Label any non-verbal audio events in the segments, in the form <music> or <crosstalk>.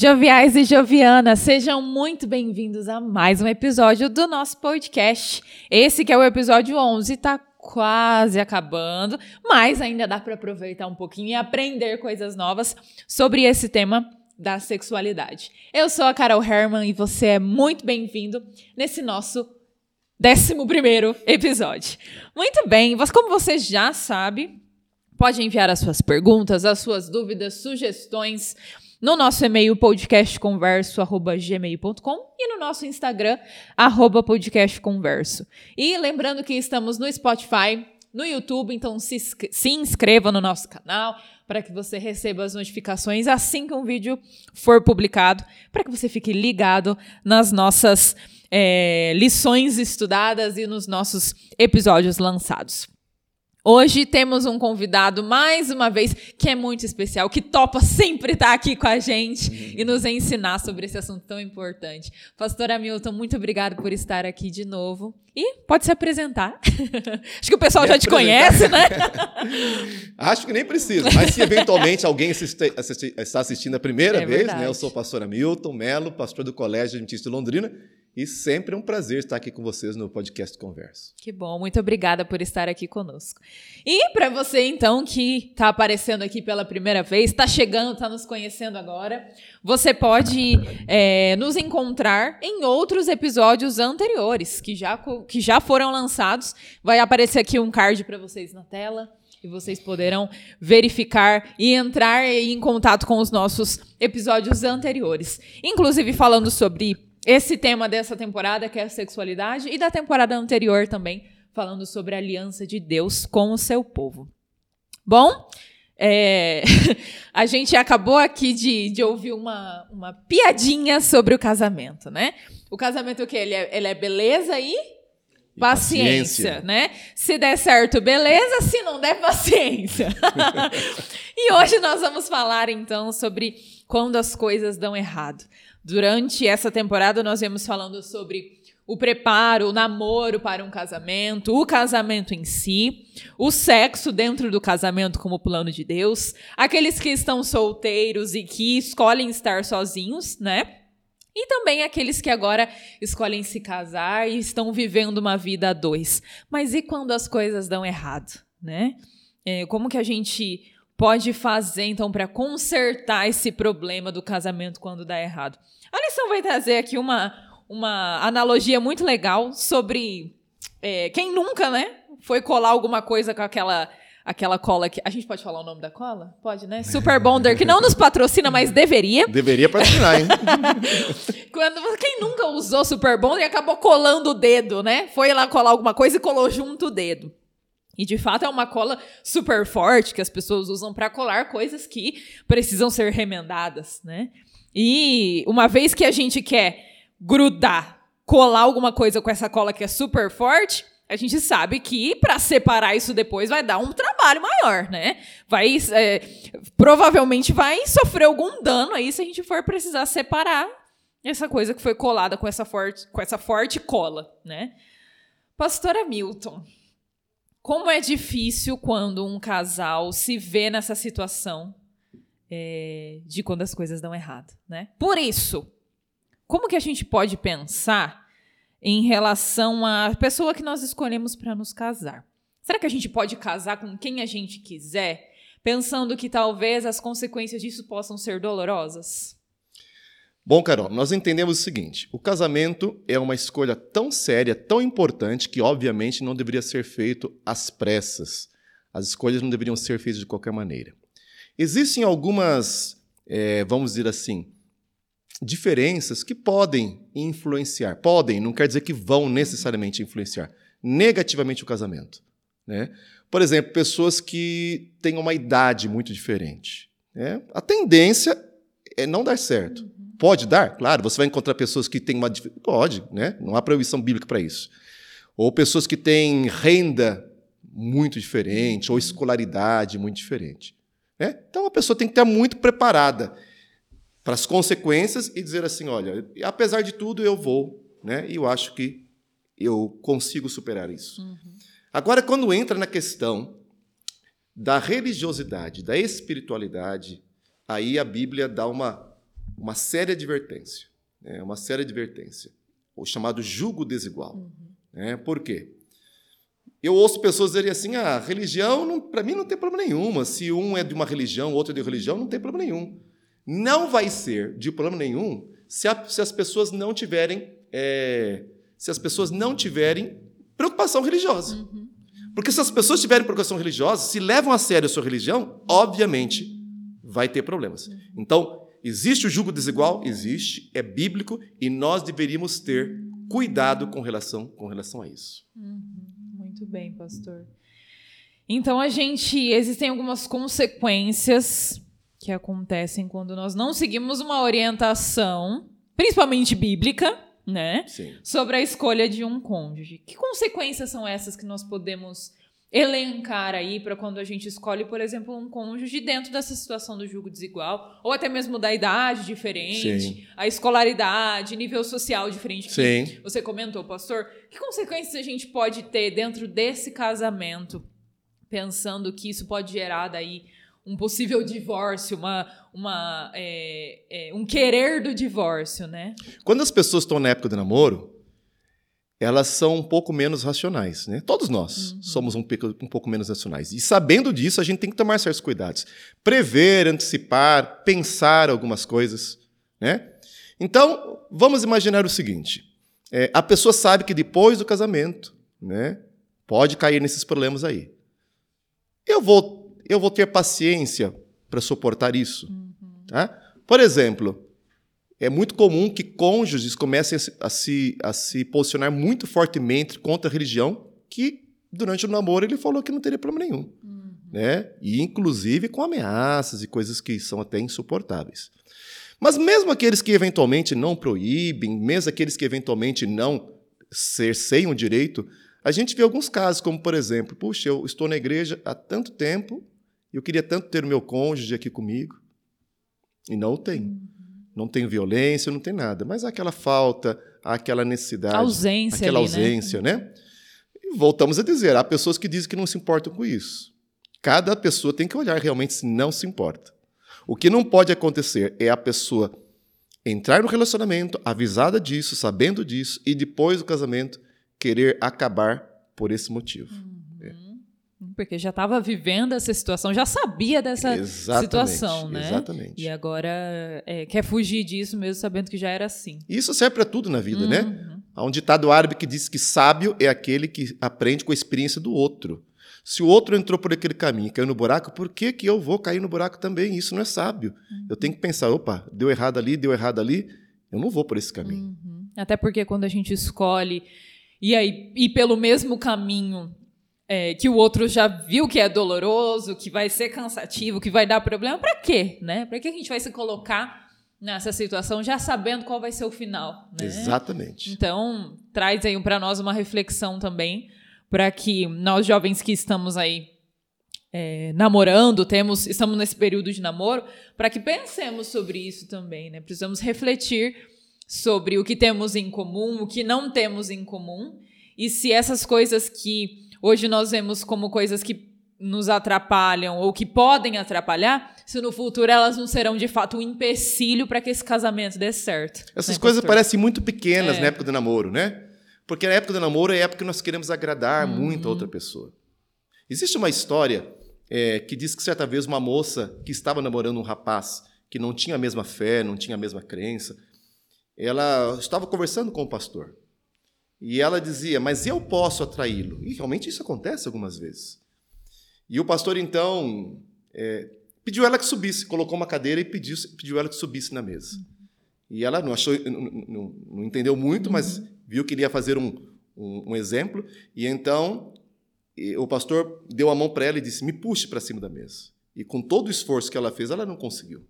Joviais e Jovianas, sejam muito bem-vindos a mais um episódio do nosso podcast. Esse que é o episódio 11, tá quase acabando, mas ainda dá para aproveitar um pouquinho e aprender coisas novas sobre esse tema da sexualidade. Eu sou a Carol Herman e você é muito bem-vindo nesse nosso 11 primeiro episódio. Muito bem, como você já sabe, pode enviar as suas perguntas, as suas dúvidas, sugestões no nosso e-mail podcastconverso@gmail.com e no nosso Instagram podcastconverso. E lembrando que estamos no Spotify, no YouTube, então se, se inscreva no nosso canal para que você receba as notificações assim que um vídeo for publicado, para que você fique ligado nas nossas é, lições estudadas e nos nossos episódios lançados. Hoje temos um convidado, mais uma vez, que é muito especial, que topa sempre estar aqui com a gente uhum. e nos ensinar sobre esse assunto tão importante. Pastor Hamilton, muito obrigado por estar aqui de novo. E pode se apresentar. <laughs> Acho que o pessoal Me já te conhece, né? <laughs> Acho que nem precisa, mas se eventualmente alguém assiste, assiste, está assistindo a primeira é vez, né? Eu sou o pastor Hamilton Melo, pastor do Colégio Adventista de Londrina e sempre um prazer estar aqui com vocês no podcast Converso. Que bom, muito obrigada por estar aqui conosco. E para você, então, que está aparecendo aqui pela primeira vez, está chegando, está nos conhecendo agora, você pode é, nos encontrar em outros episódios anteriores que já, que já foram lançados. Vai aparecer aqui um card para vocês na tela e vocês poderão verificar e entrar em contato com os nossos episódios anteriores. Inclusive falando sobre esse tema dessa temporada, que é a sexualidade, e da temporada anterior também, falando sobre a aliança de Deus com o seu povo. Bom, é, <laughs> a gente acabou aqui de, de ouvir uma, uma piadinha sobre o casamento, né? O casamento o quê? Ele é, ele é beleza e paciência, paciência, né? Se der certo, beleza, se não der, <laughs> paciência. <laughs> e hoje nós vamos falar então sobre quando as coisas dão errado. Durante essa temporada, nós vemos falando sobre o preparo, o namoro para um casamento, o casamento em si, o sexo dentro do casamento como plano de Deus, aqueles que estão solteiros e que escolhem estar sozinhos, né? E também aqueles que agora escolhem se casar e estão vivendo uma vida a dois. Mas e quando as coisas dão errado, né? É, como que a gente pode fazer então para consertar esse problema do casamento quando dá errado? A lição vai trazer aqui uma, uma analogia muito legal sobre é, quem nunca, né, foi colar alguma coisa com aquela aquela cola que a gente pode falar o nome da cola? Pode, né? Super Bonder, que não nos patrocina, mas deveria. Deveria patrocinar, hein? <laughs> Quando quem nunca usou Super Bonder e acabou colando o dedo, né? Foi lá colar alguma coisa e colou junto o dedo. E de fato é uma cola super forte que as pessoas usam para colar coisas que precisam ser remendadas, né? E uma vez que a gente quer grudar, colar alguma coisa com essa cola que é super forte, a gente sabe que para separar isso depois vai dar um trabalho maior, né? Vai é, provavelmente vai sofrer algum dano aí se a gente for precisar separar essa coisa que foi colada com essa forte, com essa forte cola, né? Pastora Milton, como é difícil quando um casal se vê nessa situação é, de quando as coisas dão errado, né? Por isso, como que a gente pode pensar em relação à pessoa que nós escolhemos para nos casar? Será que a gente pode casar com quem a gente quiser, pensando que talvez as consequências disso possam ser dolorosas? Bom, Carol, nós entendemos o seguinte: o casamento é uma escolha tão séria, tão importante, que obviamente não deveria ser feito às pressas. As escolhas não deveriam ser feitas de qualquer maneira. Existem algumas, é, vamos dizer assim, diferenças que podem influenciar. Podem, não quer dizer que vão necessariamente influenciar negativamente o casamento. Né? Por exemplo, pessoas que têm uma idade muito diferente. Né? A tendência é não dar certo. Pode dar? Claro, você vai encontrar pessoas que têm uma. Pode, né? não há proibição bíblica para isso. Ou pessoas que têm renda muito diferente, ou escolaridade muito diferente. Né? Então a pessoa tem que estar muito preparada para as consequências e dizer assim: olha, apesar de tudo, eu vou, né? e eu acho que eu consigo superar isso. Uhum. Agora, quando entra na questão da religiosidade, da espiritualidade, aí a Bíblia dá uma uma séria advertência. Né? Uma séria advertência. O chamado julgo desigual. Uhum. Né? Por quê? Eu ouço pessoas dizerem assim: ah, religião, para mim, não tem problema nenhum. Se um é de uma religião, outro é de religião, não tem problema nenhum. Não vai ser de problema nenhum se, a, se as pessoas não tiverem. É, se as pessoas não tiverem preocupação religiosa. Uhum. Porque se as pessoas tiverem preocupação religiosa, se levam a sério a sua religião, obviamente vai ter problemas. Então, existe o julgo desigual? Existe, é bíblico e nós deveríamos ter cuidado com relação, com relação a isso. Uhum. Muito bem, pastor. Então, a gente. Existem algumas consequências que acontecem quando nós não seguimos uma orientação, principalmente bíblica, né? Sim. Sobre a escolha de um cônjuge. Que consequências são essas que nós podemos elencar aí para quando a gente escolhe, por exemplo, um cônjuge dentro dessa situação do julgo desigual, ou até mesmo da idade diferente, Sim. a escolaridade, nível social diferente que Sim. você comentou, pastor. Que consequências a gente pode ter dentro desse casamento, pensando que isso pode gerar daí um possível divórcio, uma, uma, é, é, um querer do divórcio, né? Quando as pessoas estão na época do namoro, elas são um pouco menos racionais, né? Todos nós somos um, pouco- um pouco menos racionais. E sabendo disso, a gente tem que tomar certos cuidados. Prever, antecipar, pensar algumas coisas, né? Então, vamos imaginar o seguinte. é, a pessoa sabe que depois do casamento, né, pode cair nesses problemas aí. Eu vou, eu vou ter paciência para suportar isso. Tá? Por exemplo, é muito comum que cônjuges comecem a se, a se, a se posicionar muito fortemente contra a religião, que durante o namoro ele falou que não teria problema nenhum. Né? E inclusive com ameaças e coisas que são até insuportáveis. Mas mesmo aqueles que eventualmente não proíbem, mesmo aqueles que eventualmente não cerceiam o direito, a gente vê alguns casos, como por exemplo, puxa, eu estou na igreja há tanto tempo, eu queria tanto ter o meu cônjuge aqui comigo, e não o tem. Não tem violência, não tem nada. Mas há aquela falta, há aquela necessidade. ausência aquela ali, né? ausência, né? E voltamos a dizer, há pessoas que dizem que não se importam com isso. Cada pessoa tem que olhar realmente se não se importa. O que não pode acontecer é a pessoa entrar no relacionamento, avisada disso, sabendo disso, e depois do casamento querer acabar por esse motivo. Porque já estava vivendo essa situação, já sabia dessa Exatamente, situação, né? Exatamente. E agora é, quer fugir disso mesmo, sabendo que já era assim. E Isso serve para tudo na vida, né? Uhum. Há um ditado árabe que diz que sábio é aquele que aprende com a experiência do outro. Se o outro entrou por aquele caminho e caiu no buraco, por que, que eu vou cair no buraco também? Isso não é sábio. Eu tenho que pensar, opa, deu errado ali, deu errado ali, eu não vou por esse caminho. Uhum. Até porque quando a gente escolhe e aí ir pelo mesmo caminho é, que o outro já viu que é doloroso, que vai ser cansativo, que vai dar problema, para quê, né? Para que a gente vai se colocar nessa situação já sabendo qual vai ser o final, né? Exatamente. Então, traz aí para nós uma reflexão também, para que nós jovens que estamos aí é, namorando, temos, estamos nesse período de namoro, para que pensemos sobre isso também, né? Precisamos refletir sobre o que temos em comum, o que não temos em comum, e se essas coisas que hoje nós vemos como coisas que nos atrapalham ou que podem atrapalhar, se no futuro elas não serão de fato um empecilho para que esse casamento dê certo. Essas né, coisas pastor? parecem muito pequenas É. na época do namoro, né? Porque na época do namoro é a época que nós queremos agradar Uhum. muito a outra pessoa. Existe uma história é, que diz que certa vez uma moça que estava namorando um rapaz que não tinha a mesma fé, não tinha a mesma crença, ela estava conversando com o pastor. E ela dizia, mas eu posso atraí-lo. E realmente isso acontece algumas vezes. E o pastor, então, é, pediu ela que subisse, colocou uma cadeira e pediu, pediu ela que subisse na mesa. E ela não achou, não, não- não entendeu muito, mas viu que ele ia fazer um, um, um exemplo. E então o pastor deu a mão para ela e disse: Me puxe para cima da mesa. E com todo o esforço que ela fez, ela não conseguiu.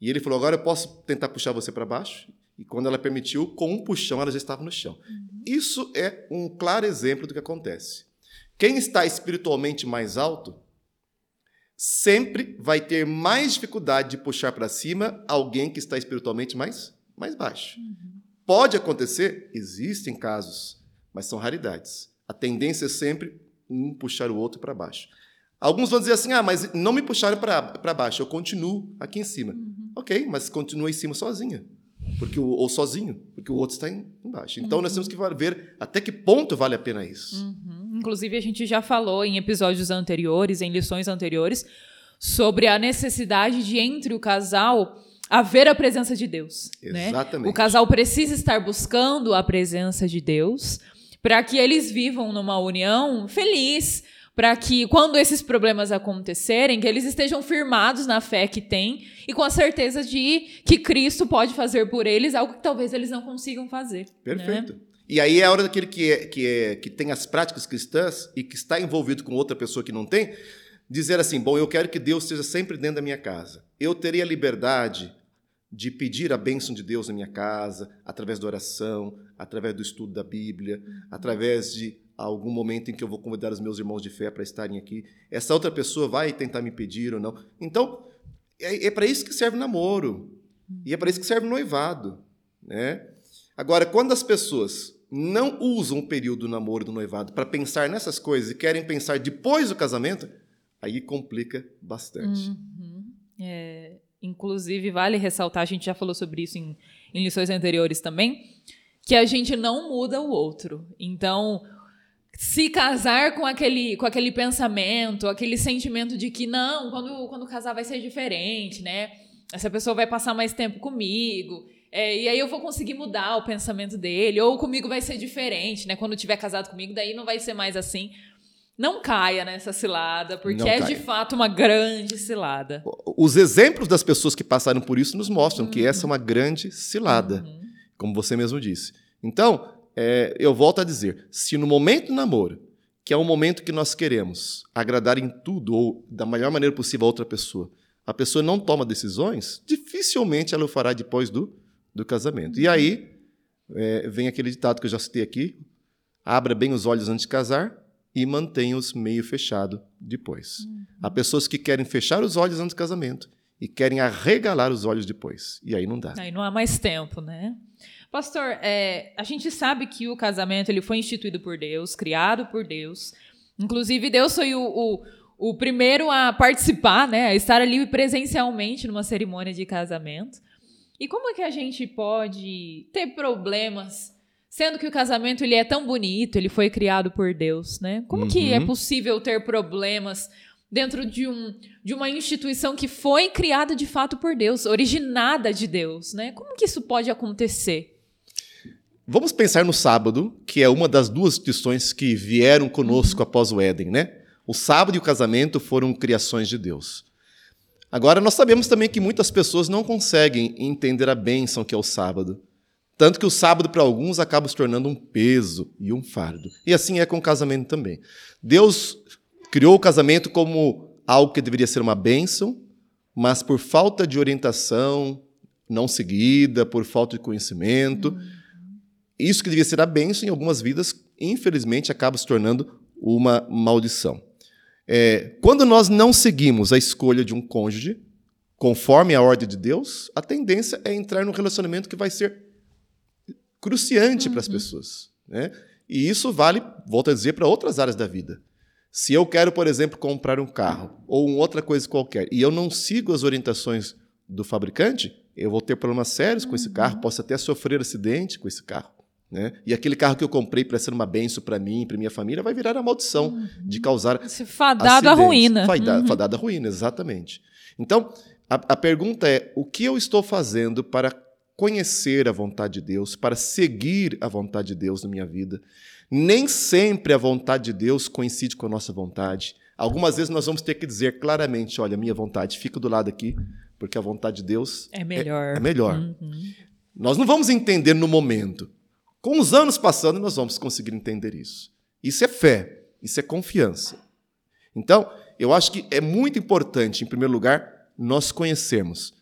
E ele falou: Agora eu posso tentar puxar você para baixo? E quando ela permitiu, com um puxão, ela já estava no chão. Isso é um claro exemplo do que acontece. Quem está espiritualmente mais alto sempre vai ter mais dificuldade de puxar para cima alguém que está espiritualmente mais, mais baixo. Pode acontecer? Existem casos, mas são raridades. A tendência é sempre um puxar o outro para baixo. Alguns vão dizer assim: ah, mas não me puxaram para baixo, eu continuo aqui em cima. Ok, mas continua em cima sozinha. Porque o, ou sozinho, porque o outro está embaixo. Então nós temos que ver até que ponto vale a pena isso. Uhum. Inclusive, a gente já falou em episódios anteriores, em lições anteriores, sobre a necessidade de, entre o casal, haver a presença de Deus. Né? Exatamente. O casal precisa estar buscando a presença de Deus para que eles vivam numa união feliz, para que quando esses problemas acontecerem, que eles estejam firmados na fé que têm e com a certeza de que Cristo pode fazer por eles algo que talvez eles não consigam fazer. Né? Perfeito. Né? E aí é a hora daquele que, é, que, é, que tem as práticas cristãs e que está envolvido com outra pessoa que não tem, dizer assim: bom, eu quero que Deus esteja sempre dentro da minha casa. Eu teria liberdade de pedir a bênção de Deus na minha casa, através da oração, através do estudo da Bíblia, através de algum momento em que eu vou convidar os meus irmãos de fé para estarem aqui. Essa outra pessoa vai tentar me pedir ou não. Então, é, é para isso que serve o namoro. E é para isso que serve o noivado. Né? Agora, quando as pessoas não usam o período do namoro e do noivado para pensar nessas coisas e querem pensar depois do casamento, aí complica bastante. Uhum. É, inclusive, vale ressaltar, a gente já falou sobre isso em, em lições anteriores também, que a gente não muda o outro. Então, se casar com aquele, com aquele pensamento, aquele sentimento de que não, quando, quando casar vai ser diferente, né? Essa pessoa vai passar mais tempo comigo. É, e aí eu vou conseguir mudar o pensamento dele, ou comigo vai ser diferente, né? Quando tiver casado comigo, daí não vai ser mais assim. Não caia nessa cilada, porque não é caia. de fato uma grande cilada. Os exemplos das pessoas que passaram por isso nos mostram uhum. que essa é uma grande cilada, uhum. como você mesmo disse. Então, é, eu volto a dizer: se no momento do namoro, que é um momento que nós queremos agradar em tudo ou da melhor maneira possível a outra pessoa, a pessoa não toma decisões, dificilmente ela o fará depois do, do casamento. E aí é, vem aquele ditado que eu já citei aqui: abra bem os olhos antes de casar e mantenha-os meio fechado depois. Uhum. Há pessoas que querem fechar os olhos antes do casamento e querem arregalar os olhos depois. E aí não dá. Aí não há mais tempo, né? Pastor, é, a gente sabe que o casamento ele foi instituído por Deus, criado por Deus. Inclusive, Deus foi o, o, o primeiro a participar, né, a estar ali presencialmente numa cerimônia de casamento. E como é que a gente pode ter problemas, sendo que o casamento ele é tão bonito, ele foi criado por Deus, né? Como uhum. que é uhum. possível ter problemas dentro de, um, de uma instituição que foi criada de fato por Deus, originada de Deus, né? Como que isso pode acontecer? Vamos pensar no sábado, que é uma das duas instituições que vieram conosco uhum. após o Éden, né? O sábado e o casamento foram criações de Deus. Agora, nós sabemos também que muitas pessoas não conseguem entender a bênção que é o sábado. Tanto que o sábado, para alguns, acaba se tornando um peso e um fardo. E assim é com o casamento também. Deus criou o casamento como algo que deveria ser uma bênção, mas por falta de orientação não seguida, por falta de conhecimento, uhum isso que devia ser a bênção em algumas vidas, infelizmente, acaba se tornando uma maldição. É, quando nós não seguimos a escolha de um cônjuge, conforme a ordem de Deus, a tendência é entrar num relacionamento que vai ser cruciante uhum. para as pessoas. Né? E isso vale, volto a dizer, para outras áreas da vida. Se eu quero, por exemplo, comprar um carro ou outra coisa qualquer e eu não sigo as orientações do fabricante, eu vou ter problemas sérios com esse carro, uhum. posso até sofrer acidente com esse carro. Né? E aquele carro que eu comprei para ser uma benção para mim, para minha família, vai virar a maldição uhum. de causar. Esse fadado à ruína. Fadado, uhum. fadado à ruína, exatamente. Então, a, a pergunta é: o que eu estou fazendo para conhecer a vontade de Deus, para seguir a vontade de Deus na minha vida? Nem sempre a vontade de Deus coincide com a nossa vontade. Algumas vezes nós vamos ter que dizer claramente: olha, minha vontade fica do lado aqui, porque a vontade de Deus é melhor. É, é melhor. Uhum. Nós não vamos entender no momento, com os anos passando, nós vamos conseguir entender isso. Isso é fé, isso é confiança. Então, eu acho que é muito importante, em primeiro lugar, nós conhecermos.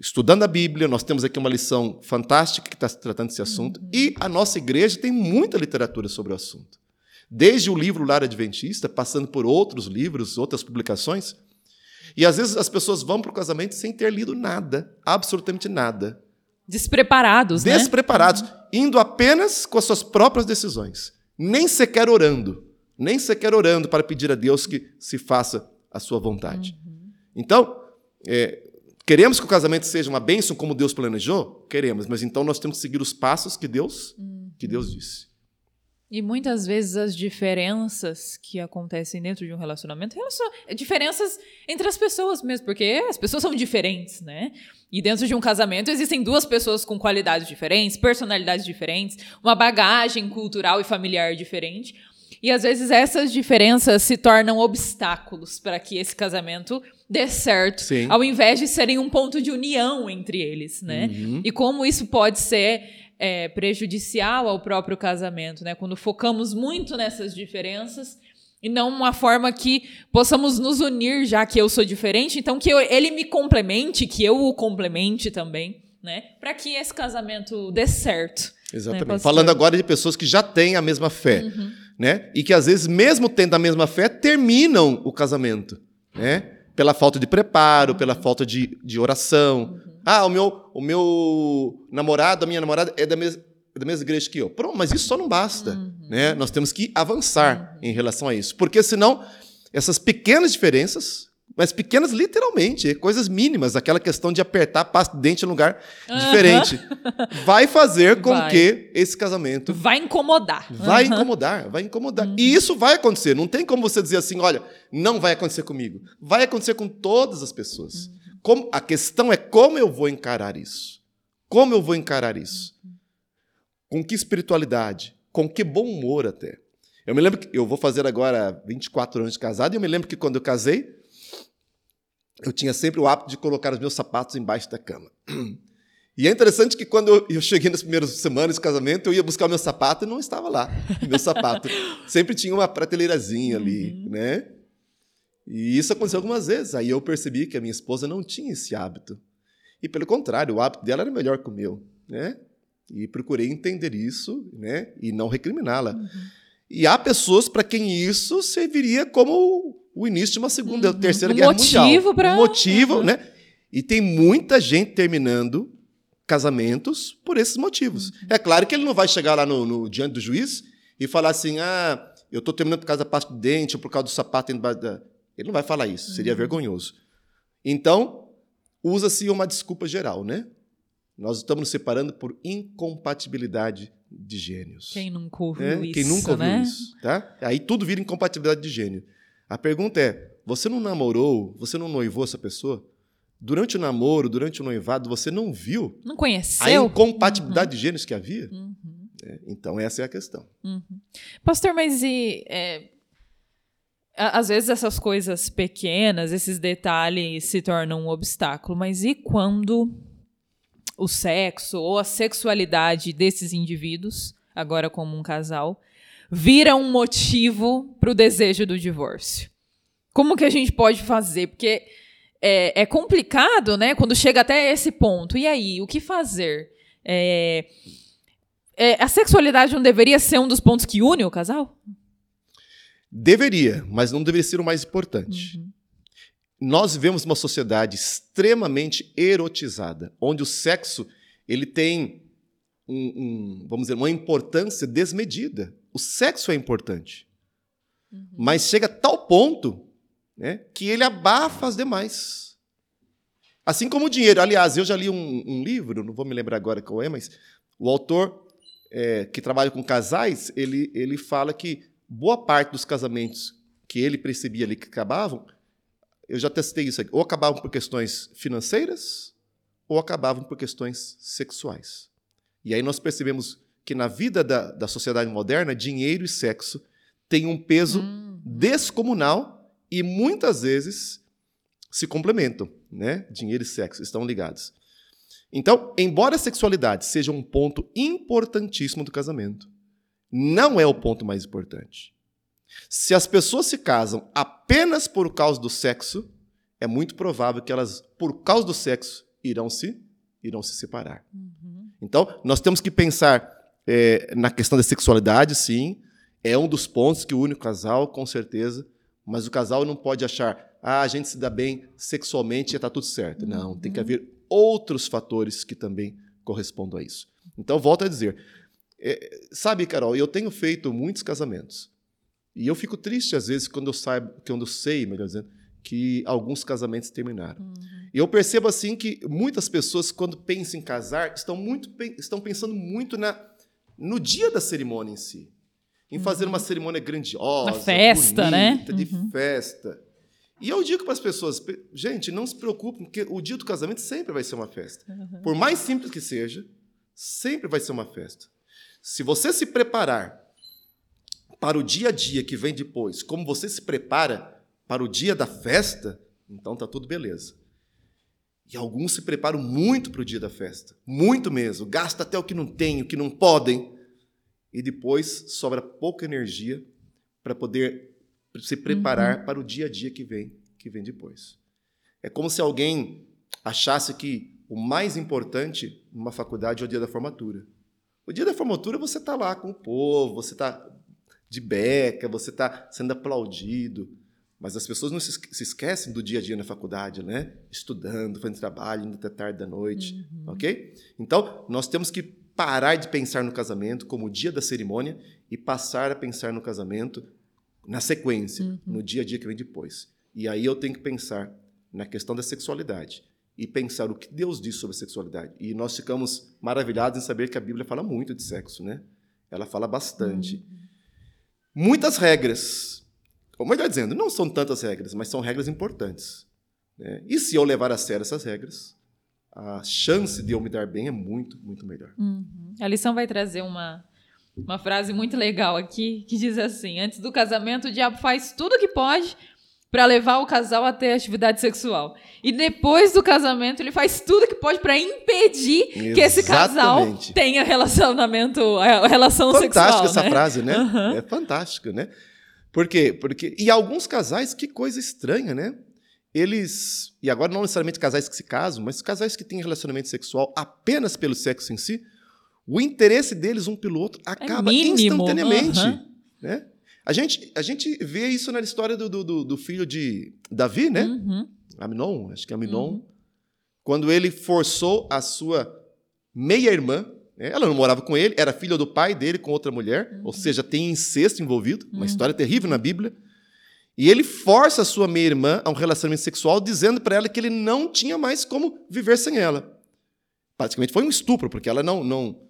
Estudando a Bíblia, nós temos aqui uma lição fantástica que está tratando desse assunto, uhum. e a nossa igreja tem muita literatura sobre o assunto. Desde o livro Lar Adventista, passando por outros livros, outras publicações. E às vezes as pessoas vão para o casamento sem ter lido nada, absolutamente nada. Despreparados, né? Despreparados, indo apenas com as suas próprias decisões, nem sequer orando, nem sequer orando para pedir a Deus que se faça a sua vontade. Uhum. Então, é, Queremos que o casamento seja uma bênção como Deus planejou? Queremos, mas então nós temos que seguir os passos que Deus, que Deus disse. E muitas vezes as diferenças que acontecem dentro de um relacionamento são diferenças entre as pessoas mesmo, porque as pessoas são diferentes, né? E dentro de um casamento existem duas pessoas com qualidades diferentes, personalidades diferentes, uma bagagem cultural e familiar diferente. E às vezes essas diferenças se tornam obstáculos para que esse casamento dê certo, Sim. ao invés de serem um ponto de união entre eles, né? Uhum. E como isso pode ser é, prejudicial ao próprio casamento, né? Quando focamos muito nessas diferenças e não uma forma que possamos nos unir, já que eu sou diferente, então que eu- ele me complemente, que eu o complemente também, né? Para que esse casamento dê certo. Exatamente. pastor? Falando agora de pessoas que já têm a mesma fé, né? E que às vezes, mesmo tendo a mesma fé, terminam o casamento, né? Pela falta de preparo, pela falta de, de oração. Ah, o meu, o meu namorado, a minha namorada é da, mes é da mesma igreja que eu. Pronto, mas isso só não basta, né? Nós temos que avançar em relação a isso, porque senão essas pequenas diferenças, mas pequenas literalmente, coisas mínimas, aquela questão de apertar a pasta de dente em um lugar diferente, <laughs> vai fazer com Vai. que esse casamento Vai incomodar. vai incomodar, vai incomodar. E isso vai acontecer. Não tem como você dizer assim, olha, não vai acontecer comigo. Vai acontecer com todas as pessoas. Como, a questão é como eu vou encarar isso. Como eu vou encarar isso? Com que espiritualidade? Com que bom humor até? Eu me lembro que eu vou fazer agora 24 anos de casado e eu me lembro que quando eu casei, eu tinha sempre o hábito de colocar os meus sapatos embaixo da cama. E é interessante que quando eu- cheguei nas primeiras semanas de casamento, eu ia buscar o meu sapato e não estava lá, meu sapato. <laughs> Sempre tinha uma prateleirazinha ali, né? E isso aconteceu algumas vezes. Aí eu percebi que a minha esposa não tinha esse hábito. E pelo contrário, o hábito dela era melhor que o meu, né? E procurei entender isso, né? E não recriminá-la. E há pessoas para quem isso serviria como o início de uma segunda, Uhum. terceira Um guerra motivo mundial. pra- Um motivo, Uhum. né? E tem muita gente terminando casamentos por esses motivos. Uhum. É claro que ele não vai chegar lá no, no- diante do juiz e falar assim: ah, eu estou terminando por causa da pasta de dente ou por causa do sapato da. Ele não vai falar isso, seria Uhum. vergonhoso. Então, usa-se uma desculpa geral, né? Nós estamos nos separando por incompatibilidade de gênios. Quem nunca ouviu É, isso, Quem nunca ouviu né? isso, tá? Aí tudo vira incompatibilidade de gênio. A pergunta é: você não namorou, você não noivou essa pessoa? Durante o namoro, durante o noivado, você não viu Não a conheceu? incompatibilidade de gênios que havia? Uhum. É, então essa é a questão. Pastor, mas e. é, a- às vezes essas coisas pequenas, esses detalhes se tornam um obstáculo, mas e quando o sexo ou a sexualidade desses indivíduos, agora como um casal, vira um motivo para o desejo do divórcio? Como que a gente pode fazer? Porque é, é complicado, né? Quando chega até esse ponto. E aí, o que fazer? É, é, a sexualidade não deveria ser um dos pontos que une o casal? Deveria, mas não deveria ser o mais importante. Uhum. Nós vivemos uma sociedade extremamente erotizada, onde o sexo ele tem um- um, vamos dizer, uma importância desmedida. O sexo é importante, mas chega a tal ponto né, que ele abafa as demais. Assim como o dinheiro. Aliás, eu já li um, um livro, não vou me lembrar agora qual é, mas o autor é, que trabalha com casais, ele, ele fala que boa parte dos casamentos que ele percebia ali que acabavam, eu já testei isso aqui, ou acabavam por questões financeiras, ou acabavam por questões sexuais. E aí nós percebemos que na vida da, da sociedade moderna, dinheiro e sexo têm um peso Hum. descomunal e muitas vezes se complementam, né? Dinheiro e sexo estão ligados. Então, embora a sexualidade seja um ponto importantíssimo do casamento, não é o ponto mais importante. Se as pessoas se casam apenas por causa do sexo, é muito provável que elas, por causa do sexo, irão se irão se separar. Uhum. Então, nós temos que pensar é, na questão da sexualidade, sim. É um dos pontos que une o casal, com certeza. Mas o casal não pode achar, ah, a gente se dá bem sexualmente e está tudo certo. Não, tem que haver outros fatores que também correspondam a isso. Então, volto a dizer. É, sabe, Carol, eu tenho feito muitos casamentos. E eu fico triste, às vezes, quando eu, saiba, quando eu sei, melhor dizendo, que alguns casamentos terminaram. Uhum. E eu percebo assim que muitas pessoas, quando pensam em casar, estão, muito, estão pensando muito na, no dia da cerimônia em si. Em fazer uhum. uma cerimônia grandiosa, uma festa, né? bonita, né? de uhum. festa. E eu digo para as pessoas, gente, não se preocupem, porque o dia do casamento sempre vai ser uma festa. Uhum. Por mais simples que seja, sempre vai ser uma festa. Se você se preparar para o dia a dia que vem depois, como você se prepara para o dia da festa, então tá tudo beleza. E alguns se preparam muito para o dia da festa, muito mesmo, gasta até o que não tem, o que não podem, e depois sobra pouca energia para poder se preparar uhum. para o dia a dia que vem, que vem depois. É como se alguém achasse que o mais importante numa faculdade é o dia da formatura. O dia da formatura você está lá com o povo, você está de beca, você está sendo aplaudido. Mas as pessoas não se esquecem do dia a dia na faculdade, né? Estudando, fazendo trabalho, indo até tarde da noite, uhum. ok? Então, nós temos que parar de pensar no casamento como o dia da cerimônia e passar a pensar no casamento na sequência, uhum. no dia a dia que vem depois. E aí eu tenho que pensar na questão da sexualidade e pensar o que Deus diz sobre sexualidade. E nós ficamos maravilhados em saber que a Bíblia fala muito de sexo, né? Ela fala bastante. Uhum. Muitas regras, ou melhor dizendo, não são tantas regras, mas são regras importantes. Né? E se eu levar a sério essas regras, a chance de eu me dar bem é muito, muito melhor. Uhum. A lição vai trazer uma, uma frase muito legal aqui, que diz assim: Antes do casamento, o diabo faz tudo o que pode para levar o casal a ter atividade sexual. E depois do casamento, ele faz tudo que pode para impedir Exatamente. que esse casal tenha relacionamento, a relação Fantástica sexual. Fantástica essa né? frase, né? Uhum. É fantástica, né? Por quê? Porque e alguns casais, que coisa estranha, né? Eles, e agora não necessariamente casais que se casam, mas casais que têm relacionamento sexual apenas pelo sexo em si, o interesse deles um pelo outro acaba é instantaneamente, uhum. né? A gente, a gente vê isso na história do, do, do filho de Davi, né? Uhum. Aminon, acho que é Aminon. Uhum. Quando ele forçou a sua meia-irmã né? Ela não morava com ele, era filha do pai dele com outra mulher, uhum. ou seja, tem incesto envolvido, uma uhum. história terrível na Bíblia. E ele força a sua meia-irmã a um relacionamento sexual, dizendo para ela que ele não tinha mais como viver sem ela. Praticamente foi um estupro, porque ela não. não...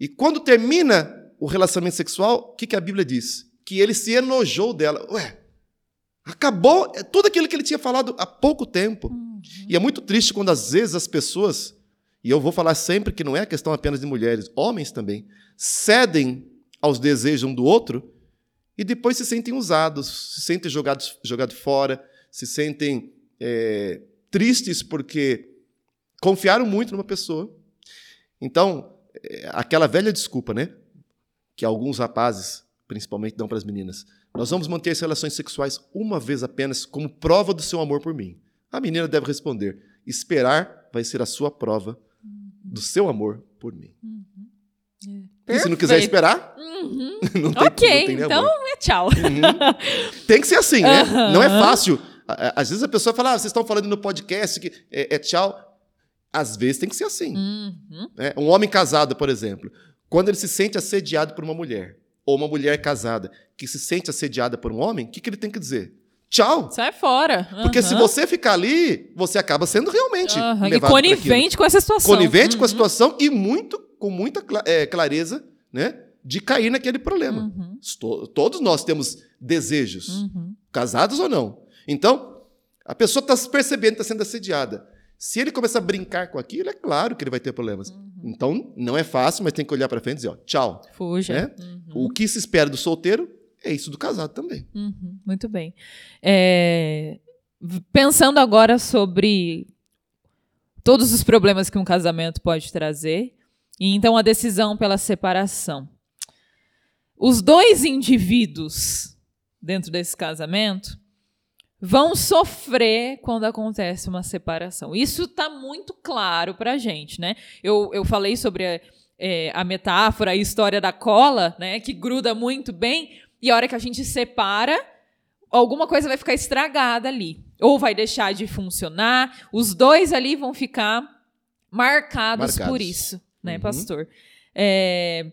E quando termina o relacionamento sexual, o que, que a Bíblia diz? Que ele se enojou dela. Ué, acabou tudo aquilo que ele tinha falado há pouco tempo. Uhum. E é muito triste quando às vezes as pessoas e eu vou falar sempre que não é questão apenas de mulheres, homens também, cedem aos desejos um do outro e depois se sentem usados, se sentem jogados, jogados fora, se sentem é, tristes porque confiaram muito numa pessoa. Então, é, aquela velha desculpa, né? Que alguns rapazes, principalmente, dão para as meninas. Nós vamos manter as relações sexuais uma vez apenas como prova do seu amor por mim. A menina deve responder: esperar vai ser a sua prova do seu amor por mim. Uhum. É. E se não quiser esperar, uhum. <laughs> não tem, Ok, não tem então amor. é tchau. Uhum. Tem que ser assim, né? Não é fácil. Às vezes a pessoa fala, ah, vocês estão falando no podcast que é, é tchau. Às vezes tem que ser assim. É, um homem casado, por exemplo, quando ele se sente assediado por uma mulher, ou uma mulher casada que se sente assediada por um homem, o que, que ele tem que dizer? Tchau. Sai fora. Uhum. Porque se você ficar ali, você acaba sendo realmente. Uhum. E conivente com essa situação. Conivente uhum. com a uhum. situação e muito, com muita é, clareza, né? De cair naquele problema. Uhum. Todos nós temos desejos, uhum. casados ou não. Então, a pessoa está se percebendo, está sendo assediada. Se ele começar a brincar com aquilo, é claro que ele vai ter problemas. Então, não é fácil, mas tem que olhar para frente e dizer, ó, tchau. Fuja. Né? O que se espera do solteiro é isso do casado também. Uhum, muito bem. É, pensando agora sobre todos os problemas que um casamento pode trazer, e então a decisão pela separação. Os dois indivíduos dentro desse casamento vão sofrer quando acontece uma separação. Isso está muito claro para a gente, né? Eu, eu falei sobre a, é, a metáfora, a história da cola, né, que gruda muito bem, e a hora que a gente separa, alguma coisa vai ficar estragada ali. Ou vai deixar de funcionar. Os dois ali vão ficar marcados, marcados. por isso, né, uhum. pastor? É...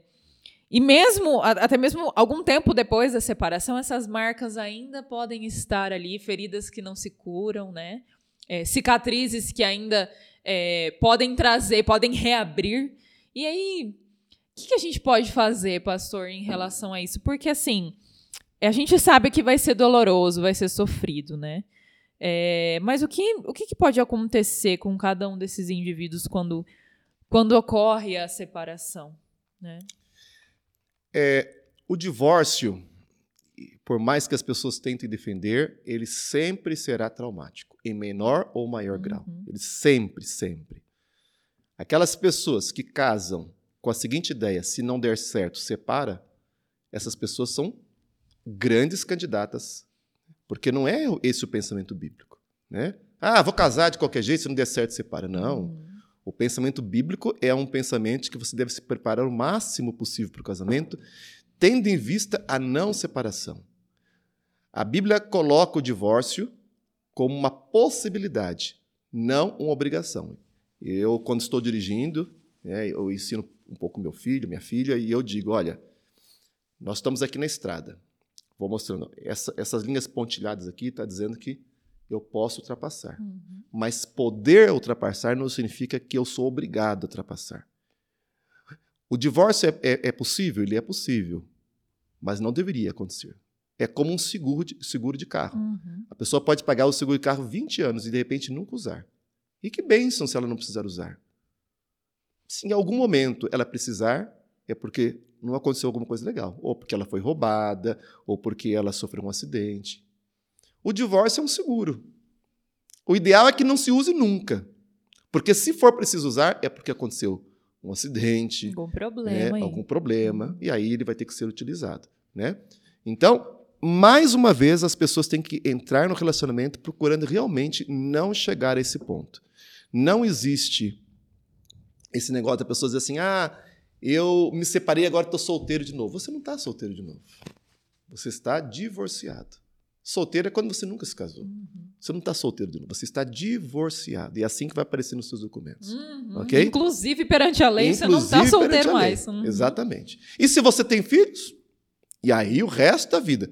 E mesmo, até mesmo algum tempo depois da separação, essas marcas ainda podem estar ali, feridas que não se curam, né? É, cicatrizes que ainda é, podem trazer, podem reabrir. E aí, o que, que a gente pode fazer, pastor, em relação a isso? Porque assim, a gente sabe que vai ser doloroso, vai ser sofrido, né? É, mas o que, o que, que pode acontecer com cada um desses indivíduos quando, quando ocorre a separação? Né? É, o divórcio, por mais que as pessoas tentem defender, ele sempre será traumático, em menor ou maior uhum. grau. Ele sempre, sempre. Aquelas pessoas que casam com a seguinte ideia: se não der certo, separa, essas pessoas são grandes candidatas, porque não é esse o pensamento bíblico. Né? Ah, vou casar de qualquer jeito, se não der certo, separa. Não. Uhum. O pensamento bíblico é um pensamento que você deve se preparar o máximo possível para o casamento, tendo em vista a não separação. A Bíblia coloca o divórcio como uma possibilidade, não uma obrigação. Eu, quando estou dirigindo, né, eu ensino um pouco meu filho, minha filha, e eu digo: olha, nós estamos aqui na estrada. Vou mostrando. Essa, essas linhas pontilhadas aqui está dizendo que eu posso ultrapassar. Uhum. Mas poder ultrapassar não significa que eu sou obrigado a ultrapassar. O divórcio é, é, é possível? Ele é possível. Mas não deveria acontecer. É como um seguro de, seguro de carro. Uhum. A pessoa pode pagar o seguro de carro 20 anos e de repente nunca usar. E que bênção se ela não precisar usar. Se em algum momento ela precisar, é porque não aconteceu alguma coisa legal. Ou porque ela foi roubada, ou porque ela sofreu um acidente. O divórcio é um seguro. O ideal é que não se use nunca. Porque se for preciso usar, é porque aconteceu um acidente, algum problema, né, algum problema, e aí ele vai ter que ser utilizado, né? Então, mais uma vez, as pessoas têm que entrar no relacionamento procurando realmente não chegar a esse ponto. Não existe esse negócio da pessoa dizer assim: ah, eu me separei agora estou solteiro de novo. Você não está solteiro de novo. Você está divorciado. Solteiro é quando você nunca se casou. Uhum. Você não está solteiro de novo, você está divorciado. E é assim que vai aparecer nos seus documentos. Uhum. Ok? Inclusive perante a lei, Inclusive, você não está solteiro mais. Uhum. Exatamente. E se você tem filhos, e aí o resto da vida,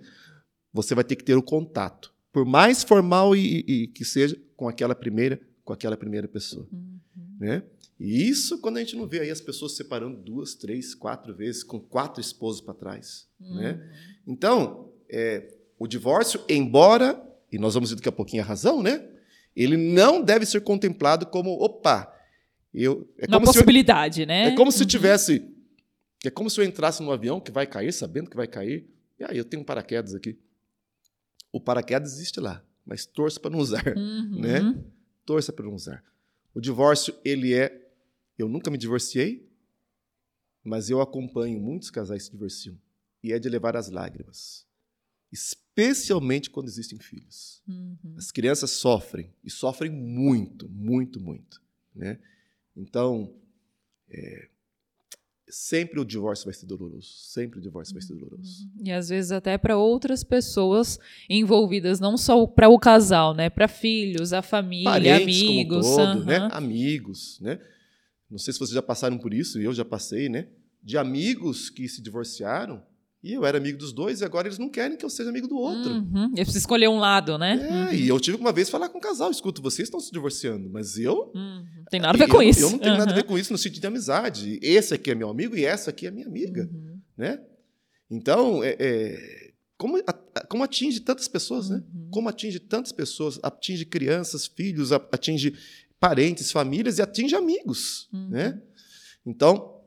você vai ter que ter o contato, por mais formal e, e, e que seja, com aquela primeira, com aquela primeira pessoa. Uhum. Né? E isso quando a gente não vê aí as pessoas separando duas, três, quatro vezes, com quatro esposos para trás. Né? Uhum. Então, é, o divórcio, embora, e nós vamos ver daqui a pouquinho a razão, né? Ele não deve ser contemplado como, opa, eu. É Uma possibilidade, eu, né? É como se uhum. tivesse. É como se eu entrasse num avião que vai cair, sabendo que vai cair. E aí, eu tenho um paraquedas aqui. O paraquedas existe lá, mas torça para não usar, uhum. né? Torça para não usar. O divórcio, ele é. Eu nunca me divorciei, mas eu acompanho muitos casais que se divorciam. E é de levar as lágrimas especialmente quando existem filhos. Uhum. As crianças sofrem, e sofrem muito, muito, muito. Né? Então, é, sempre o divórcio vai ser doloroso. Sempre o divórcio vai ser uhum. doloroso. E às vezes até para outras pessoas envolvidas, não só para o casal, né? Para filhos, a família, Parentes amigos, como todo, uhum. né? Amigos, né? Não sei se vocês já passaram por isso, eu já passei, né? De amigos que se divorciaram e eu era amigo dos dois e agora eles não querem que eu seja amigo do outro. Uhum. Eu preciso escolher um lado, né? É, uhum. e eu tive uma vez falar com um casal: escuta, vocês estão se divorciando, mas eu. Uhum. Tem nada a ver com isso. Eu não tenho nada a ver com isso no sentido de amizade. Esse aqui é meu amigo e essa aqui é minha amiga. Uhum. Né? Então, é, é, como, como atinge tantas pessoas, né? Uhum. Como atinge tantas pessoas, atinge crianças, filhos, atinge parentes, famílias e atinge amigos. Né? Uhum. Então,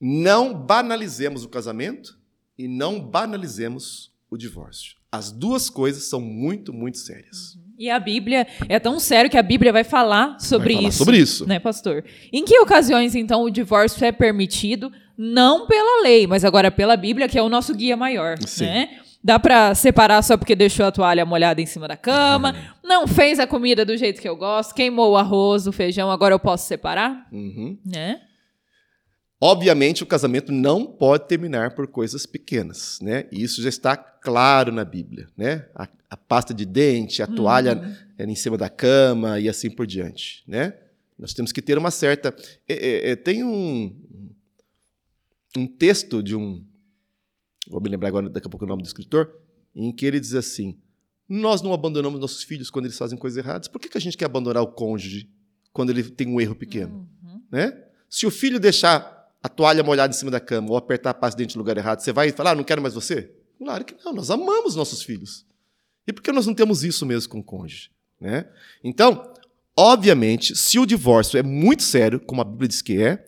não banalizemos o casamento e não banalizemos o divórcio. As duas coisas são muito, muito sérias. Uhum. E a Bíblia é tão sério que a Bíblia vai falar sobre vai falar isso. Sobre isso. Né, pastor? Em que ocasiões, então, o divórcio é permitido? Não pela lei, mas agora pela Bíblia, que é o nosso guia maior. Sim. Né? Dá para separar só porque deixou a toalha molhada em cima da cama, uhum. não fez a comida do jeito que eu gosto, queimou o arroz, o feijão, agora eu posso separar? Uhum. Né? Obviamente, o casamento não pode terminar por coisas pequenas, né? E isso já está claro na Bíblia, né? A, a pasta de dente, a toalha uhum. em cima da cama e assim por diante, né? Nós temos que ter uma certa... É, é, é tem um, um texto de um. Vou me lembrar agora daqui a pouco o nome do escritor, em que ele diz assim: Nós não abandonamos nossos filhos quando eles fazem coisas erradas. Por que, que a gente quer abandonar o cônjuge quando ele tem um erro pequeno? Uhum. Né? Se o filho deixar a toalha molhada em cima da cama ou apertar a pasta dente no lugar errado, você vai falar, ah, não quero mais você? Claro que não, nós amamos nossos filhos. E por que nós não temos isso mesmo com o cônjuge? Né? Então, obviamente, se o divórcio é muito sério, como a Bíblia diz que é,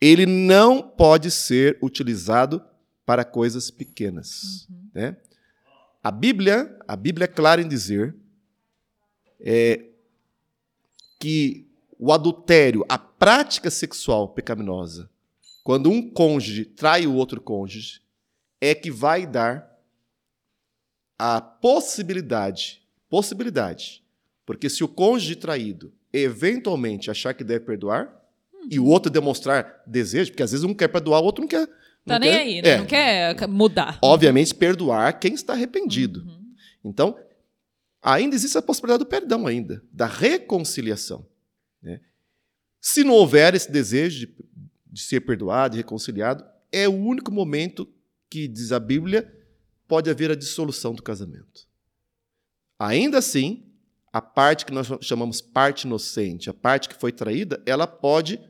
ele não pode ser utilizado para coisas pequenas. Uhum. Né? A Bíblia, a Bíblia é clara em dizer é, que o adultério, a prática sexual pecaminosa, quando um cônjuge trai o outro cônjuge, é que vai dar a possibilidade, possibilidade, porque se o cônjuge traído eventualmente achar que deve perdoar Uhum. e o outro demonstrar desejo, porque às vezes um quer perdoar, o outro não quer. Tá não nem quer- aí, né? É, Não quer mudar. obviamente perdoar quem está arrependido. Uhum. Então, ainda existe a possibilidade do perdão ainda, da reconciliação. né? Se não houver esse desejo de, de ser perdoado e reconciliado, é o único momento que, diz a Bíblia, pode haver a dissolução do casamento. Ainda assim, a parte que nós chamamos parte inocente, a parte que foi traída, ela pode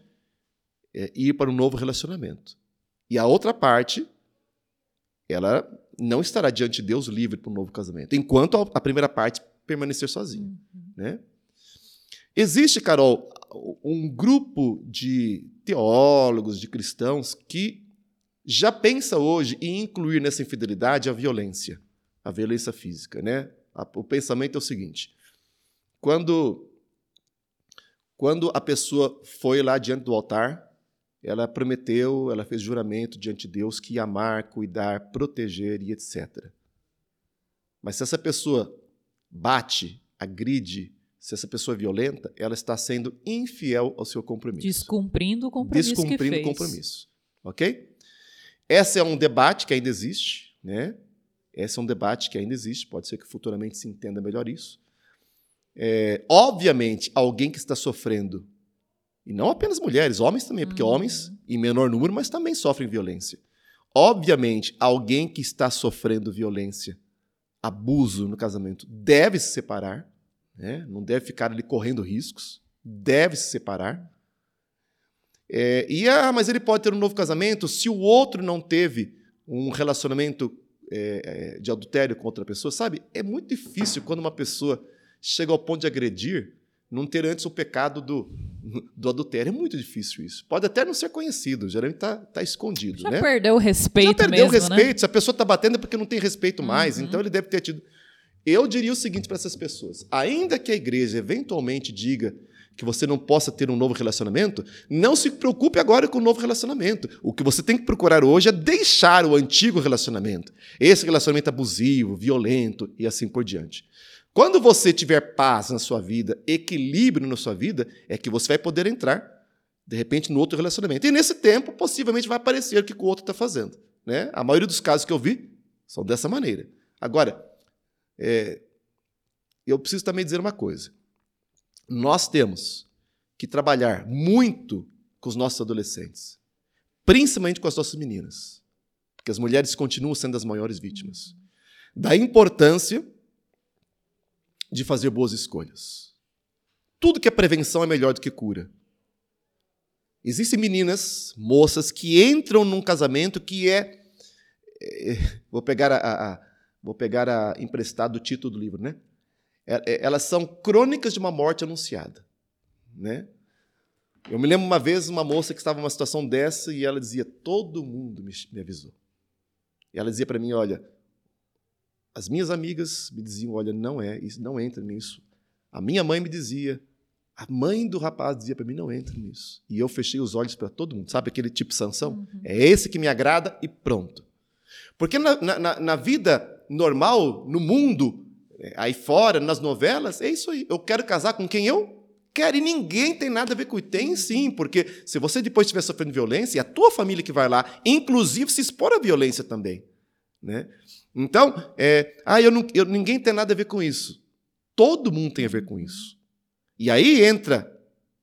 é, ir para um novo relacionamento. E a outra parte, ela não estará diante de Deus livre para um novo casamento, enquanto a- primeira parte permanecer sozinha. Né? Existe, Carol, um grupo de teólogos, de cristãos, que já pensa hoje em incluir nessa infidelidade a violência, a violência física. Né? O pensamento é o seguinte: quando, quando a pessoa foi lá diante do altar, ela prometeu, ela fez juramento diante de Deus que ia amar, cuidar, proteger e etc. Mas se essa pessoa bate, agride, se essa pessoa é violenta, ela está sendo infiel ao seu compromisso. Descumprindo o compromisso que Descumprindo o compromisso. Ok? Esse é um debate que ainda existe, né? Esse é um debate que ainda existe. Pode ser que futuramente se entenda melhor isso. É, obviamente, alguém que está sofrendo, e não apenas mulheres, homens também, porque Uhum. homens em menor número, mas também sofrem violência. Obviamente, alguém que está sofrendo violência, abuso no casamento, deve se separar, né? não deve ficar ali correndo riscos, deve se separar. É, e, ah, mas ele pode ter um novo casamento se o outro não teve um relacionamento é, é, de adultério com outra pessoa, sabe? É muito difícil quando uma pessoa chega ao ponto de agredir não ter antes o pecado do, <laughs> do adultério. É muito difícil isso. Pode até não ser conhecido, geralmente está tá escondido. Já né? perdeu o respeito Já perdeu mesmo, o né? respeito. Se a pessoa está batendo é porque não tem respeito mais. Uhum. Então ele deve ter tido. Eu diria o seguinte para essas pessoas: ainda que a igreja eventualmente diga que você não possa ter um novo relacionamento, não se preocupe agora com o novo relacionamento. O que você tem que procurar hoje é deixar o antigo relacionamento. Esse relacionamento abusivo, violento e assim por diante. Quando você tiver paz na sua vida, equilíbrio na sua vida, é que você vai poder entrar, de repente, no outro relacionamento. E nesse tempo, possivelmente vai aparecer o que o outro está fazendo. Né? A maioria dos casos que eu vi são dessa maneira. Agora, é, eu preciso também dizer uma coisa. Nós temos que trabalhar muito com os nossos adolescentes, principalmente com as nossas meninas, porque as mulheres continuam sendo as maiores vítimas. Da importância de fazer boas escolhas. Tudo que é prevenção é melhor do que cura. Existem meninas, moças, que entram num casamento que é. é, vou pegar a, a- vou pegar a emprestado o título do livro, né? É- é, elas são crônicas de uma morte anunciada, né? Eu me lembro uma vez uma moça que estava numa situação dessa e ela dizia: todo mundo me, me avisou. E ela dizia para mim: olha, as minhas amigas me diziam: olha, não é, isso, não entra nisso. A minha mãe me dizia, a mãe do rapaz dizia para mim: não entra nisso. E eu fechei os olhos para todo mundo. Sabe aquele tipo de sanção? Uhum. É esse que me agrada e pronto. Porque na- na- na vida normal, no mundo, eh, aí fora, nas novelas, é isso aí. Eu quero casar com quem eu quero. E ninguém tem nada a ver com isso. Tem sim, porque se você depois estiver sofrendo violência, é a tua família que vai lá, inclusive se expor à violência também. Né? Então, é, ah, eu não, eu- ninguém tem nada a ver com isso. Todo mundo tem a ver com isso. E aí entra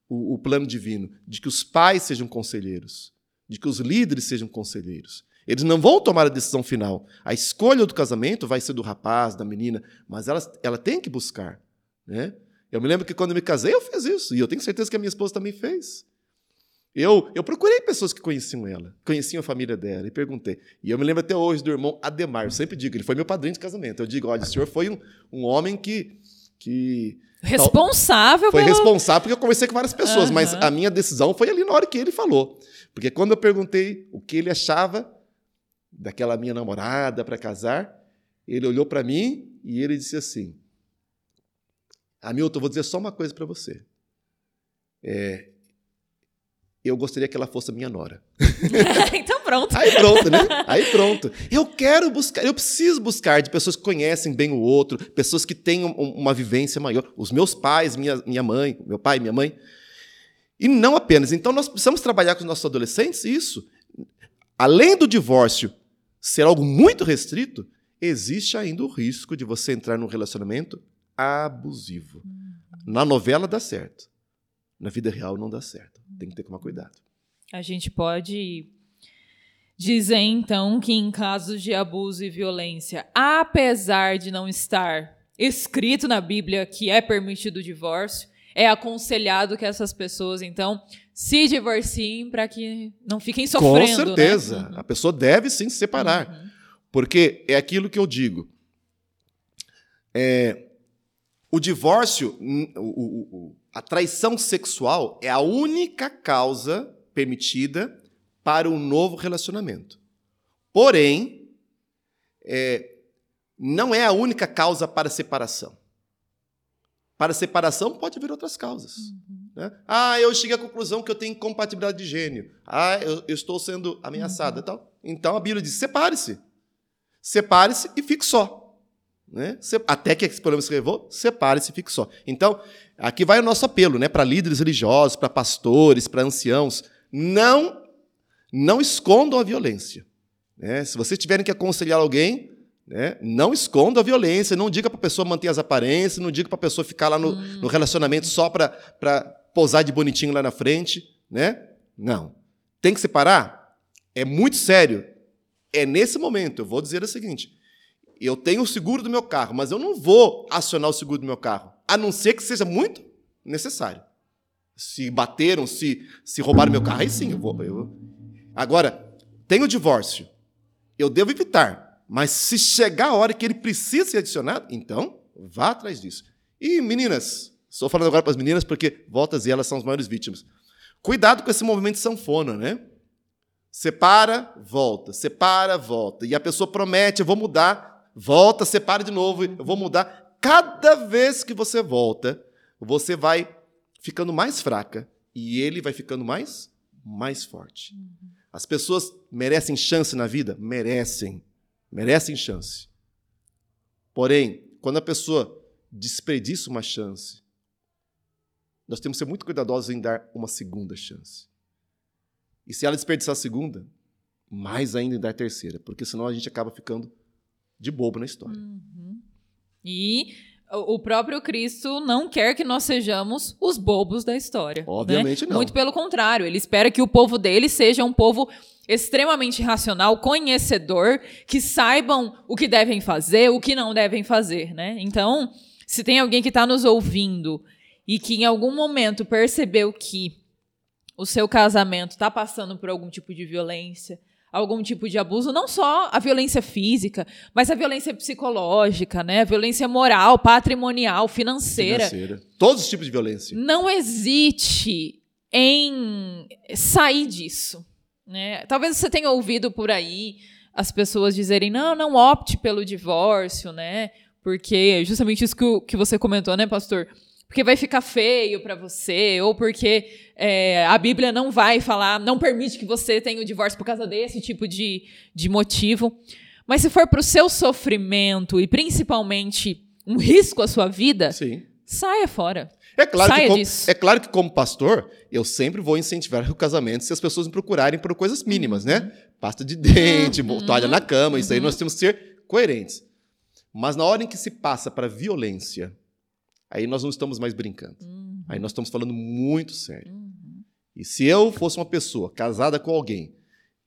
o, o plano divino de que os pais sejam conselheiros, de que os líderes sejam conselheiros. Eles não vão tomar a decisão final. A escolha do casamento vai ser do rapaz, da menina, mas ela, ela tem que buscar. Né? Eu me lembro que quando eu me casei, eu fiz isso. E eu tenho certeza que a minha esposa também fez. Eu, eu procurei pessoas que conheciam ela, conheciam a família dela, e perguntei. E eu me lembro até hoje do irmão Ademar. Eu sempre digo, ele foi meu padrinho de casamento. Eu digo, olha, o senhor foi um, um homem que. que responsável Foi pelo... responsável porque eu conversei com várias pessoas, uhum. mas a minha decisão foi ali na hora que ele falou. Porque quando eu perguntei o que ele achava daquela minha namorada para casar, ele olhou para mim e ele disse assim: Hamilton, vou dizer só uma coisa para você. É, eu gostaria que ela fosse a minha nora. <laughs> então pronto. Aí pronto, né? Aí pronto. Eu quero buscar, eu preciso buscar de pessoas que conhecem bem o outro, pessoas que têm uma vivência maior. Os meus pais, minha, minha mãe, meu pai, minha mãe. E não apenas. Então nós precisamos trabalhar com os nossos adolescentes isso. Além do divórcio ser algo muito restrito, existe ainda o risco de você entrar num relacionamento abusivo. Uhum. Na novela dá certo. Na vida real não dá certo. Tem que ter que tomar cuidado. A gente pode dizer então que em casos de abuso e violência, apesar de não estar escrito na Bíblia que é permitido o divórcio, é aconselhado que essas pessoas então se divorciem para que não fiquem sofrendo. Com certeza. Né? A pessoa deve sim se separar. Uhum. Porque é aquilo que eu digo. É, o divórcio, o, o, a traição sexual é a única causa permitida para um novo relacionamento. Porém, é, não é a única causa para separação. Para separação pode haver outras causas. Uhum. Né? Ah, eu cheguei à conclusão que eu tenho incompatibilidade de gênio. Ah, eu, eu estou sendo ameaçada. Uhum. Então, então a Bíblia diz: separe-se. Separe-se e fique só. Né? Até que esse problema se resolva, separe-se e fique só. Então, aqui vai o nosso apelo né? para líderes religiosos, para pastores, para anciãos. Não, não escondam a violência. Né? Se vocês tiverem que aconselhar alguém, né? Não esconda a violência, não diga para a pessoa manter as aparências, não diga para a pessoa ficar lá no, hum. no relacionamento só para posar de bonitinho lá na frente. Né? Não. Tem que separar? É muito sério. É nesse momento, eu vou dizer o seguinte: eu tenho o seguro do meu carro, mas eu não vou acionar o seguro do meu carro, a não ser que seja muito necessário. Se bateram, se, se roubaram meu carro, aí sim eu vou. Eu... Agora, tem o divórcio. Eu devo evitar. Mas se chegar a hora que ele precisa ser adicionado, então vá atrás disso. E meninas, estou falando agora para as meninas porque voltas e elas são as maiores vítimas. Cuidado com esse movimento de sanfona, né? Separa, volta, separa, volta. E a pessoa promete, eu vou mudar, volta, separa de novo, eu vou mudar. Cada vez que você volta, você vai ficando mais fraca e ele vai ficando mais mais forte. Uhum. As pessoas merecem chance na vida? Merecem merecem chance. Porém, quando a pessoa desperdiça uma chance, nós temos que ser muito cuidadosos em dar uma segunda chance. E se ela desperdiçar a segunda, mais ainda em dar a terceira, porque senão a gente acaba ficando de bobo na história. Uhum. E o próprio Cristo não quer que nós sejamos os bobos da história. Né? Obviamente né? não. Muito pelo contrário, ele espera que o povo dele seja um povo extremamente racional, conhecedor, que saibam o que devem fazer, o que não devem fazer, né? Então, se tem alguém que está nos ouvindo e que em algum momento percebeu que o seu casamento está passando por algum tipo de violência, algum tipo de abuso, não só a violência física, mas a violência psicológica, né? A violência moral, patrimonial, financeira. financeira. Todos os tipos de violência. Não hesite em sair disso. Né? Talvez você tenha ouvido por aí as pessoas dizerem: não, não opte pelo divórcio, né? Porque justamente isso que, o, que você comentou, né, pastor? Porque vai ficar feio para você, ou porque é, a Bíblia não vai falar, não permite que você tenha o divórcio por causa desse tipo de, de motivo. Mas se for para o seu sofrimento e principalmente um risco à sua vida, Sim. saia fora. É claro, que como, é claro que, como pastor, eu sempre vou incentivar o casamento se as pessoas me procurarem por coisas mínimas, né? Pasta de dente, uhum. toalha na cama, isso aí nós temos que ser coerentes. Mas na hora em que se passa para violência, aí nós não estamos mais brincando. Uhum. Aí nós estamos falando muito sério. Uhum. E se eu fosse uma pessoa casada com alguém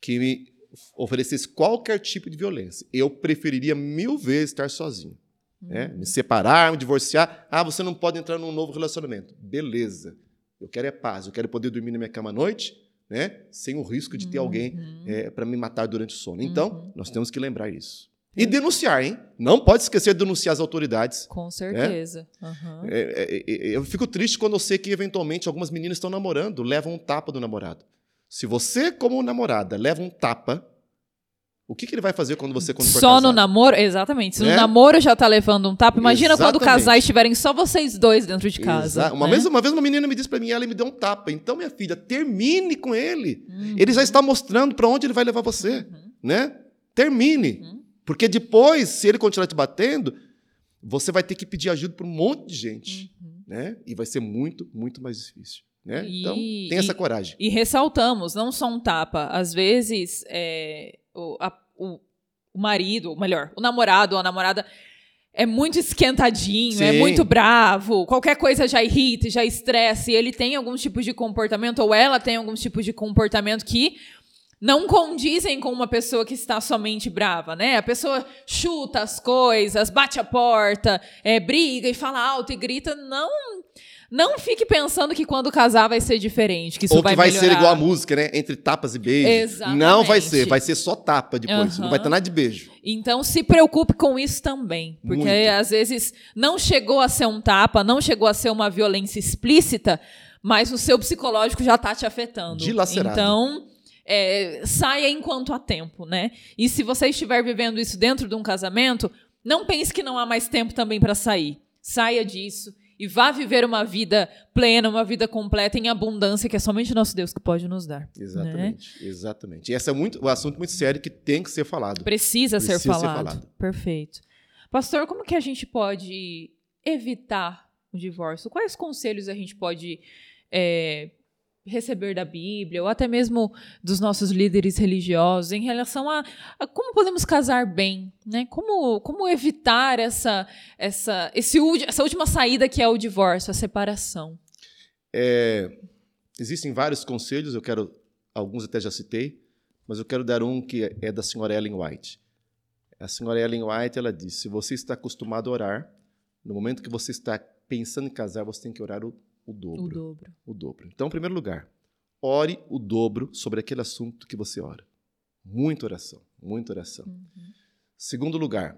que me oferecesse qualquer tipo de violência. Eu preferiria mil vezes estar sozinho. Né? Me separar, me divorciar. Ah, você não pode entrar num novo relacionamento. Beleza. Eu quero é paz. Eu quero poder dormir na minha cama à noite, né? sem o risco de ter alguém é, para me matar durante o sono. Então, nós temos que lembrar isso. E denunciar, hein? Não pode esquecer de denunciar as autoridades. Com certeza. Uhum. É, é, é, eu fico triste quando eu sei que, eventualmente, algumas meninas estão namorando, levam um tapa do namorado. Se você, como namorada, leva um tapa, o que, que ele vai fazer quando você quando Só no namoro? Exatamente. Se Né? no namoro já tá levando um tapa, imagina quando Exatamente. casais estiverem só vocês dois dentro de casa. Exa- Uma, né? vez, uma vez uma menina me disse pra mim, ela me deu um tapa. Então, minha filha, termine com ele. Uhum. Ele já está mostrando para onde ele vai levar você, né? Termine. Uhum. Porque depois, se ele continuar te batendo, você vai ter que pedir ajuda para um monte de gente, Uhum. né? E vai ser muito, muito mais difícil, né? E- então, tenha essa e- coragem. E ressaltamos, não só um tapa. Às vezes, é, o, a- o- o marido, ou melhor, o namorado ou a namorada é muito esquentadinho, é Sim. muito bravo, qualquer coisa já irrita, já estressa, e ele tem alguns tipos de comportamento, ou ela tem alguns tipos de comportamento que não condizem com uma pessoa que está somente brava, né? A pessoa chuta as coisas, bate a porta, é, briga e fala alto e grita. Não, não fique pensando que quando casar vai ser diferente, que isso Ou que vai, melhorar. ser igual a música, né? Entre tapas e beijos. Exatamente. Não vai ser, vai ser só tapa depois. Aham. Não vai ter nada de beijo. Então se preocupe com isso também, porque Muito. às vezes não chegou a ser um tapa, não chegou a ser uma violência explícita, mas o seu psicológico já está te afetando. Dilacerado. Então é, saia enquanto há tempo, né? E se você estiver vivendo isso dentro de um casamento, não pense que não há mais tempo também para sair. Saia disso e vá viver uma vida plena, uma vida completa em abundância que é somente nosso Deus que pode nos dar. né? Exatamente, exatamente. E esse é muito, um assunto muito sério que tem que ser falado. Precisa, ser, Precisa ser falado. falado. Perfeito. Pastor, como que a gente pode evitar o divórcio? Quais conselhos a gente pode é, receber da Bíblia ou até mesmo dos nossos líderes religiosos em relação a, a como podemos casar bem, né? Como, como evitar essa, essa, esse, essa última saída que é o divórcio, a separação? É, existem vários conselhos, eu quero, alguns até já citei, mas eu quero dar um que é da senhora Ellen White. A senhora Ellen White, ela diz, se você está acostumado a orar, no momento que você está pensando em casar, você tem que orar o, o dobro. O dobro. o dobro. Então, em primeiro lugar, ore o dobro sobre aquele assunto que você ora. Muita oração, muita oração. Uhum. Segundo lugar,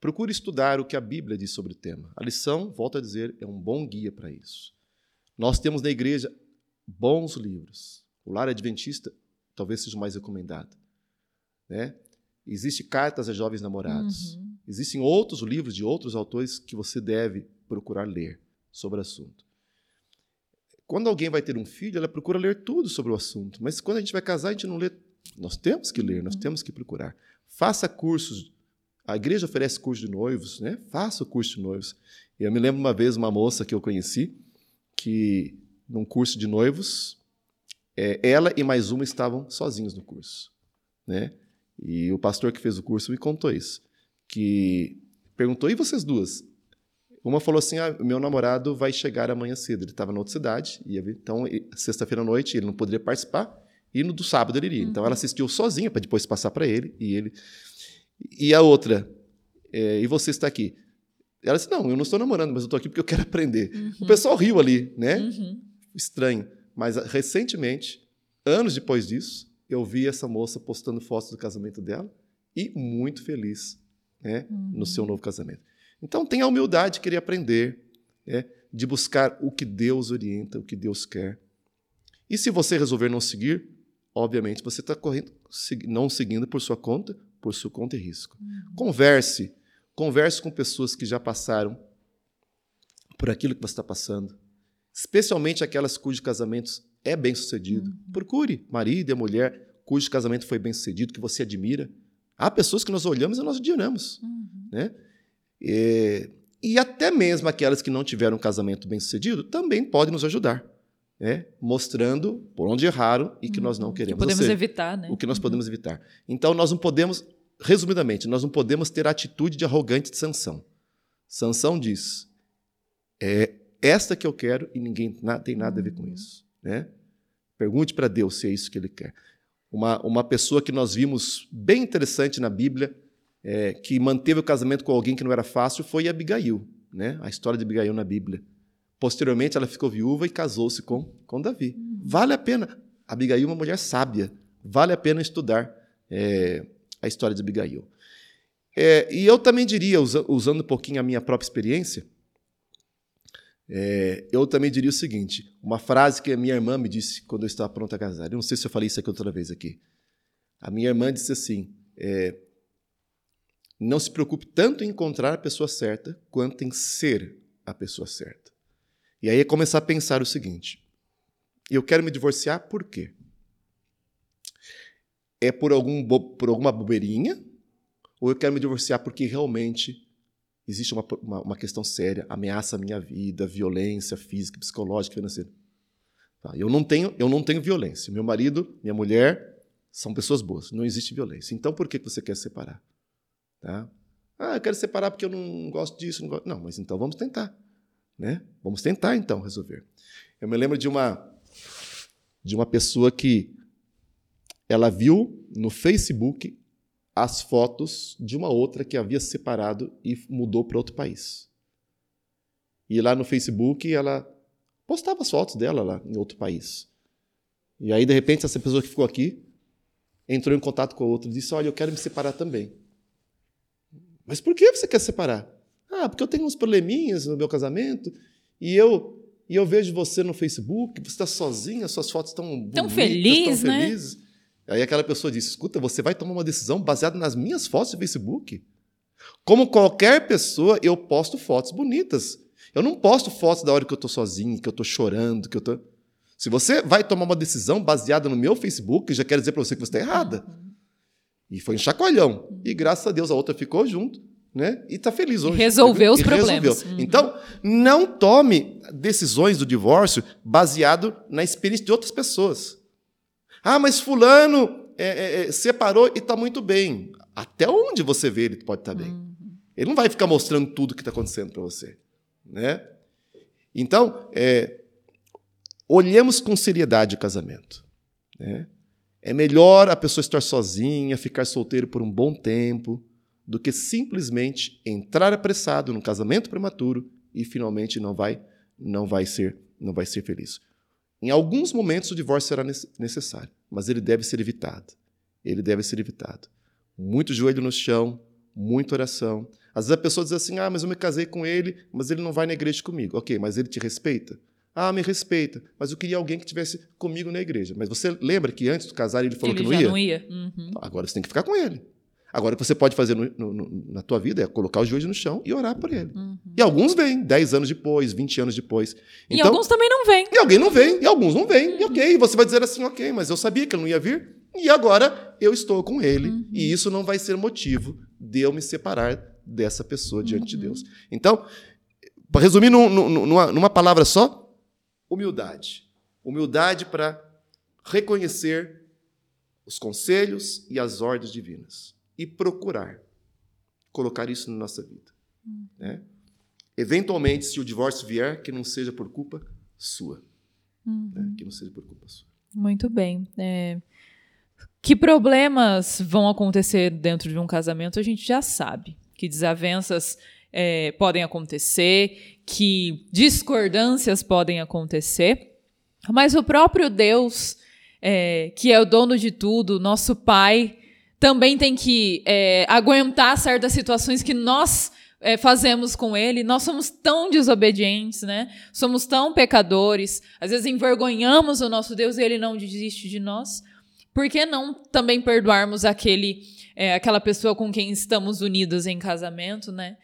procure estudar o que a Bíblia diz sobre o tema. A lição, volto a dizer, é um bom guia para isso. Nós temos na igreja bons livros. O Lar Adventista talvez seja o mais recomendado. Né? Existem cartas a jovens namorados. Uhum. Existem outros livros de outros autores que você deve procurar ler sobre o assunto. Quando alguém vai ter um filho, ela procura ler tudo sobre o assunto. Mas quando a gente vai casar, a gente não lê. Nós temos que ler, nós temos que procurar. Faça cursos. A igreja oferece curso de noivos, né? Faça o curso de noivos. Eu me lembro uma vez uma moça que eu conheci que num curso de noivos, é, ela e mais uma estavam sozinhos no curso, né? E o pastor que fez o curso me contou isso, que perguntou e vocês duas? Uma falou assim: ah, meu namorado vai chegar amanhã cedo. Ele estava na outra cidade, ia vir. então sexta-feira à noite ele não poderia participar e no do sábado ele iria. Então ela assistiu sozinha para depois passar para ele e ele. E a outra, é, e você está aqui? Ela disse: não, eu não estou namorando, mas eu estou aqui porque eu quero aprender. O pessoal riu ali, né? Uhum. Estranho. Mas ah, recentemente, anos depois disso, eu vi essa moça postando fotos do casamento dela e muito feliz né, no seu novo casamento. Então, tenha a humildade de querer aprender, né, de buscar o que Deus orienta, o que Deus quer. E se você resolver não seguir, obviamente você está correndo, não seguindo por sua conta, por sua conta e risco. Converse, converse com pessoas que já passaram por aquilo que você está passando, especialmente aquelas cujos casamentos é bem sucedido. Procure marido e mulher cujo casamento foi bem sucedido, que você admira. Há pessoas que nós olhamos e nós admiramos. Né? É, e até mesmo aquelas que não tiveram um casamento bem sucedido também podem nos ajudar, né? mostrando por onde erraram e que nós não Que queremos. Ou podemos seja, evitar, né? o que nós podemos evitar. Então, nós não podemos, resumidamente, nós não podemos ter a atitude de arrogante de Sansão. Sansão diz: é esta que eu quero e ninguém na- tem nada a ver com isso. Né? Pergunte para Deus se é isso que ele quer. Uma, uma pessoa que nós vimos bem interessante na Bíblia, é, que manteve o casamento com alguém que não era fácil, foi Abigail. Né? A história de Abigail na Bíblia. Posteriormente, ela ficou viúva e casou-se com, com Davi. Vale a pena. Abigail é uma mulher sábia. Vale a pena estudar é, a história de Abigail. É, e eu também diria, usando um pouquinho a minha própria experiência, é, eu também diria o seguinte: uma frase que a minha irmã me disse quando eu estava pronta a casar. Eu não sei se eu falei isso aqui outra vez aqui. A minha irmã disse assim: é, não se preocupe tanto em encontrar a pessoa certa quanto em ser a pessoa certa. E aí é começar a pensar o seguinte: eu quero me divorciar por quê? É por, algum por alguma bobeirinha? Ou eu quero me divorciar porque realmente existe uma, uma, uma, questão séria, ameaça a minha vida, violência física, psicológica, financeira. Tá, eu, não tenho, eu não tenho violência. Meu marido, minha mulher são pessoas boas, não existe violência. Então por que você quer separar? Tá? Ah, eu quero separar porque eu não gosto disso. Não, gosto. não mas então vamos tentar. Né? Vamos tentar então resolver. Eu me lembro de uma, de uma pessoa que ela viu no Facebook as fotos de uma outra que havia separado e mudou para outro país. E lá no Facebook ela postava as fotos dela lá em outro país. E aí, de repente, essa pessoa que ficou aqui entrou em contato com a outra e disse: Olha, eu quero me separar também. Mas por que você quer separar? Ah, porque eu tenho uns probleminhas no meu casamento e eu e eu vejo você no Facebook, você está sozinha, suas fotos estão bonitas, tão feliz, tão felizes. Né? Aí aquela pessoa disse: escuta, você vai tomar uma decisão baseada nas minhas fotos do Facebook. Como qualquer pessoa, eu posto fotos bonitas. Eu não posto fotos da hora que eu estou sozinho, que eu estou chorando, que eu estou. Se você vai tomar uma decisão baseada no meu Facebook, já quero dizer para você que você está errada. E foi um chacoalhão. E graças a Deus a outra ficou junto, né? E está feliz hoje. Resolveu os problemas. Resolveu. Uhum. Então, não tome decisões do divórcio baseado na experiência de outras pessoas. Ah, mas fulano é, é, é separou e está muito bem. Até onde você vê ele pode estar tá bem. Uhum. Ele não vai ficar mostrando tudo o que está acontecendo para você. Né? Então, é, olhemos com seriedade o casamento. Né? É melhor a pessoa estar sozinha, ficar solteiro por um bom tempo, do que simplesmente entrar apressado num casamento prematuro e finalmente não vai não vai ser não vai ser feliz. Em alguns momentos o divórcio será necessário, mas ele deve ser evitado. Ele deve ser evitado. Muito joelho no chão, muita oração. Às vezes a pessoa diz assim: ah, mas eu me casei com ele, mas ele não vai na igreja comigo. Ok, mas ele te respeita? Ah, me respeita, mas eu queria alguém que estivesse comigo na igreja. Mas você lembra que antes do casar ele falou ele que não ia? Não ia. Uhum. Agora você tem que ficar com ele. Agora, o que você pode fazer no, no, na tua vida é colocar os joelhos no chão e orar por ele. Uhum. E alguns vêm, 10 anos depois, 20 anos depois. Então, e alguns também não vêm. E alguém não vem, e alguns não vêm. Uhum. E ok, você vai dizer assim, ok, mas eu sabia que ele não ia vir, e agora eu estou com ele. Uhum. E isso não vai ser motivo de eu me separar dessa pessoa diante de uhum. Deus. Então, para resumir num, numa, numa palavra só, humildade. Humildade para reconhecer os conselhos e as ordens divinas e procurar colocar isso na nossa vida. Hum. Né? Eventualmente, se o divórcio vier, que não seja por culpa sua. Uhum. Né? Que não seja por culpa sua. Muito bem. É... Que problemas vão acontecer dentro de um casamento, a gente já sabe. Que desavenças é, podem acontecer, que discordâncias podem acontecer. Mas o próprio Deus, é, que é o dono de tudo, nosso Pai, também tem que é, aguentar certas situações que nós é, fazemos com ele. Nós somos tão desobedientes, né? Somos tão pecadores. Às vezes envergonhamos o nosso Deus e ele não desiste de nós. Por que não também perdoarmos aquele, é, aquela pessoa com quem estamos unidos em casamento, né?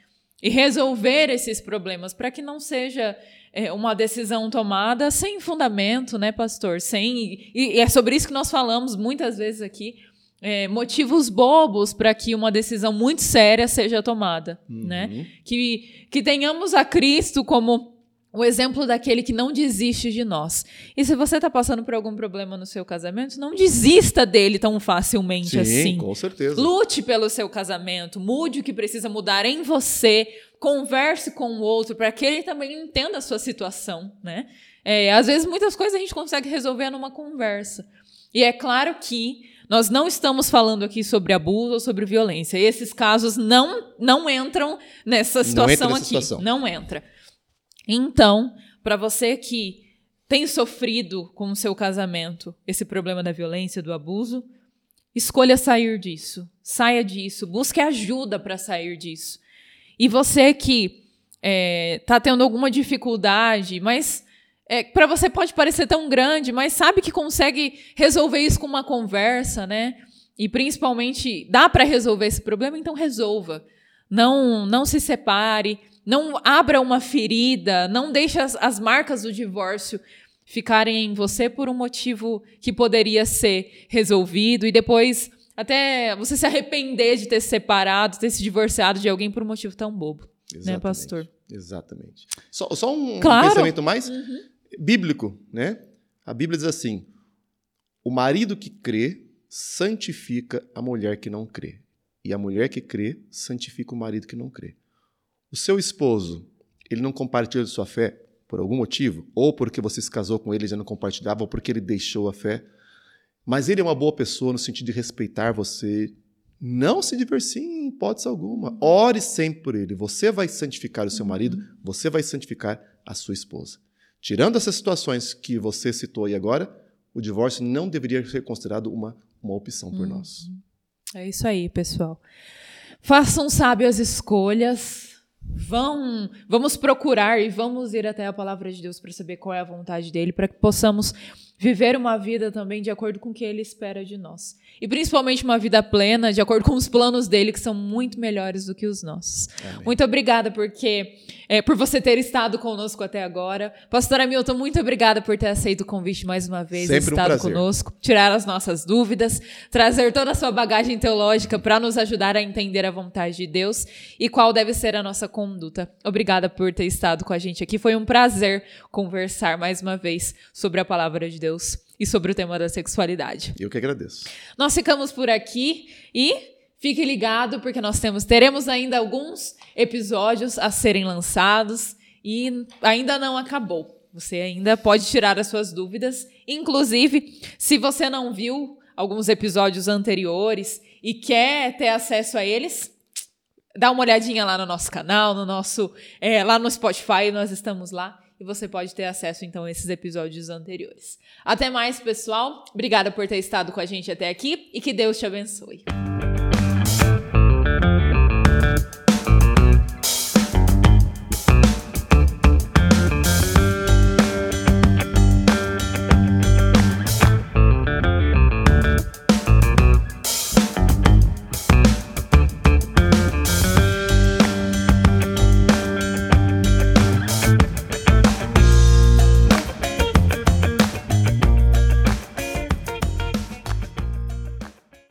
E resolver esses problemas para que não seja é, uma decisão tomada sem fundamento, né, pastor? Sem e, e é sobre isso que nós falamos muitas vezes aqui é, motivos bobos para que uma decisão muito séria seja tomada, uhum. né? Que, que tenhamos a Cristo como o exemplo daquele que não desiste de nós. E se você está passando por algum problema no seu casamento, não desista dele tão facilmente Sim, assim. com certeza. Lute pelo seu casamento, mude o que precisa mudar em você, converse com o outro para que ele também entenda a sua situação, né? É, às vezes muitas coisas a gente consegue resolver numa conversa. E é claro que Nós não estamos falando aqui sobre abuso ou sobre violência. Esses casos não, não entram nessa situação entra nessa aqui. situação. Não entra. Então, para você que tem sofrido com o seu casamento esse problema da violência, do abuso, escolha sair disso. Saia disso. Busque ajuda para sair disso. E você que está tendo alguma dificuldade, mas é, para você pode parecer tão grande, mas sabe que consegue resolver isso com uma conversa, né? E principalmente dá para resolver esse problema, então resolva. Não, não se separe, não abra uma ferida, não deixe as, as marcas do divórcio ficarem em você por um motivo que poderia ser resolvido e depois até você se arrepender de ter se separado, ter se divorciado de alguém por um motivo tão bobo, Exatamente. né, pastor? Exatamente. Só, só um Claro. pensamento mais bíblico, né? A Bíblia diz assim: o marido que crê santifica a mulher que não crê, e a mulher que crê santifica o marido que não crê. O seu esposo, ele não compartilha de sua fé por algum motivo, ou porque você se casou com ele e já não compartilhava, ou porque ele deixou a fé, mas ele é uma boa pessoa no sentido de respeitar você. Não se divorcie em hipótese alguma. Ore sempre por ele. Você vai santificar o seu marido, você vai santificar a sua esposa. Tirando essas situações que você citou aí agora, o divórcio não deveria ser considerado uma, uma opção por nós. É isso aí, pessoal. Façam sábias escolhas. Vão, vamos procurar e vamos ir até a palavra de Deus para saber qual é a vontade dele, para que possamos viver uma vida também de acordo com o que ele espera de nós. E principalmente uma vida plena, de acordo com os planos dele, que são muito melhores do que os nossos. Amém. Muito obrigada porque, é, por você ter estado conosco até agora. Pastora Milton, muito obrigada por ter aceito o convite mais uma vez, Sempre um estado prazer. conosco, tirar as nossas dúvidas, trazer toda a sua bagagem teológica para nos ajudar a entender a vontade de Deus e qual deve ser a nossa conduta. Obrigada por ter estado com a gente aqui. Foi um prazer conversar mais uma vez sobre a palavra de Deus e sobre o tema da sexualidade. Eu que agradeço. Nós ficamos por aqui e fique ligado porque nós temos teremos ainda alguns episódios a serem lançados e ainda não acabou. Você ainda pode tirar as suas dúvidas, inclusive se você não viu alguns episódios anteriores e quer ter acesso a eles, dá uma olhadinha lá no nosso canal, no nosso é, lá no Spotify, nós estamos lá e você pode ter acesso então a esses episódios anteriores. Até mais, pessoal. Obrigada por ter estado com a gente até aqui e que Deus te abençoe.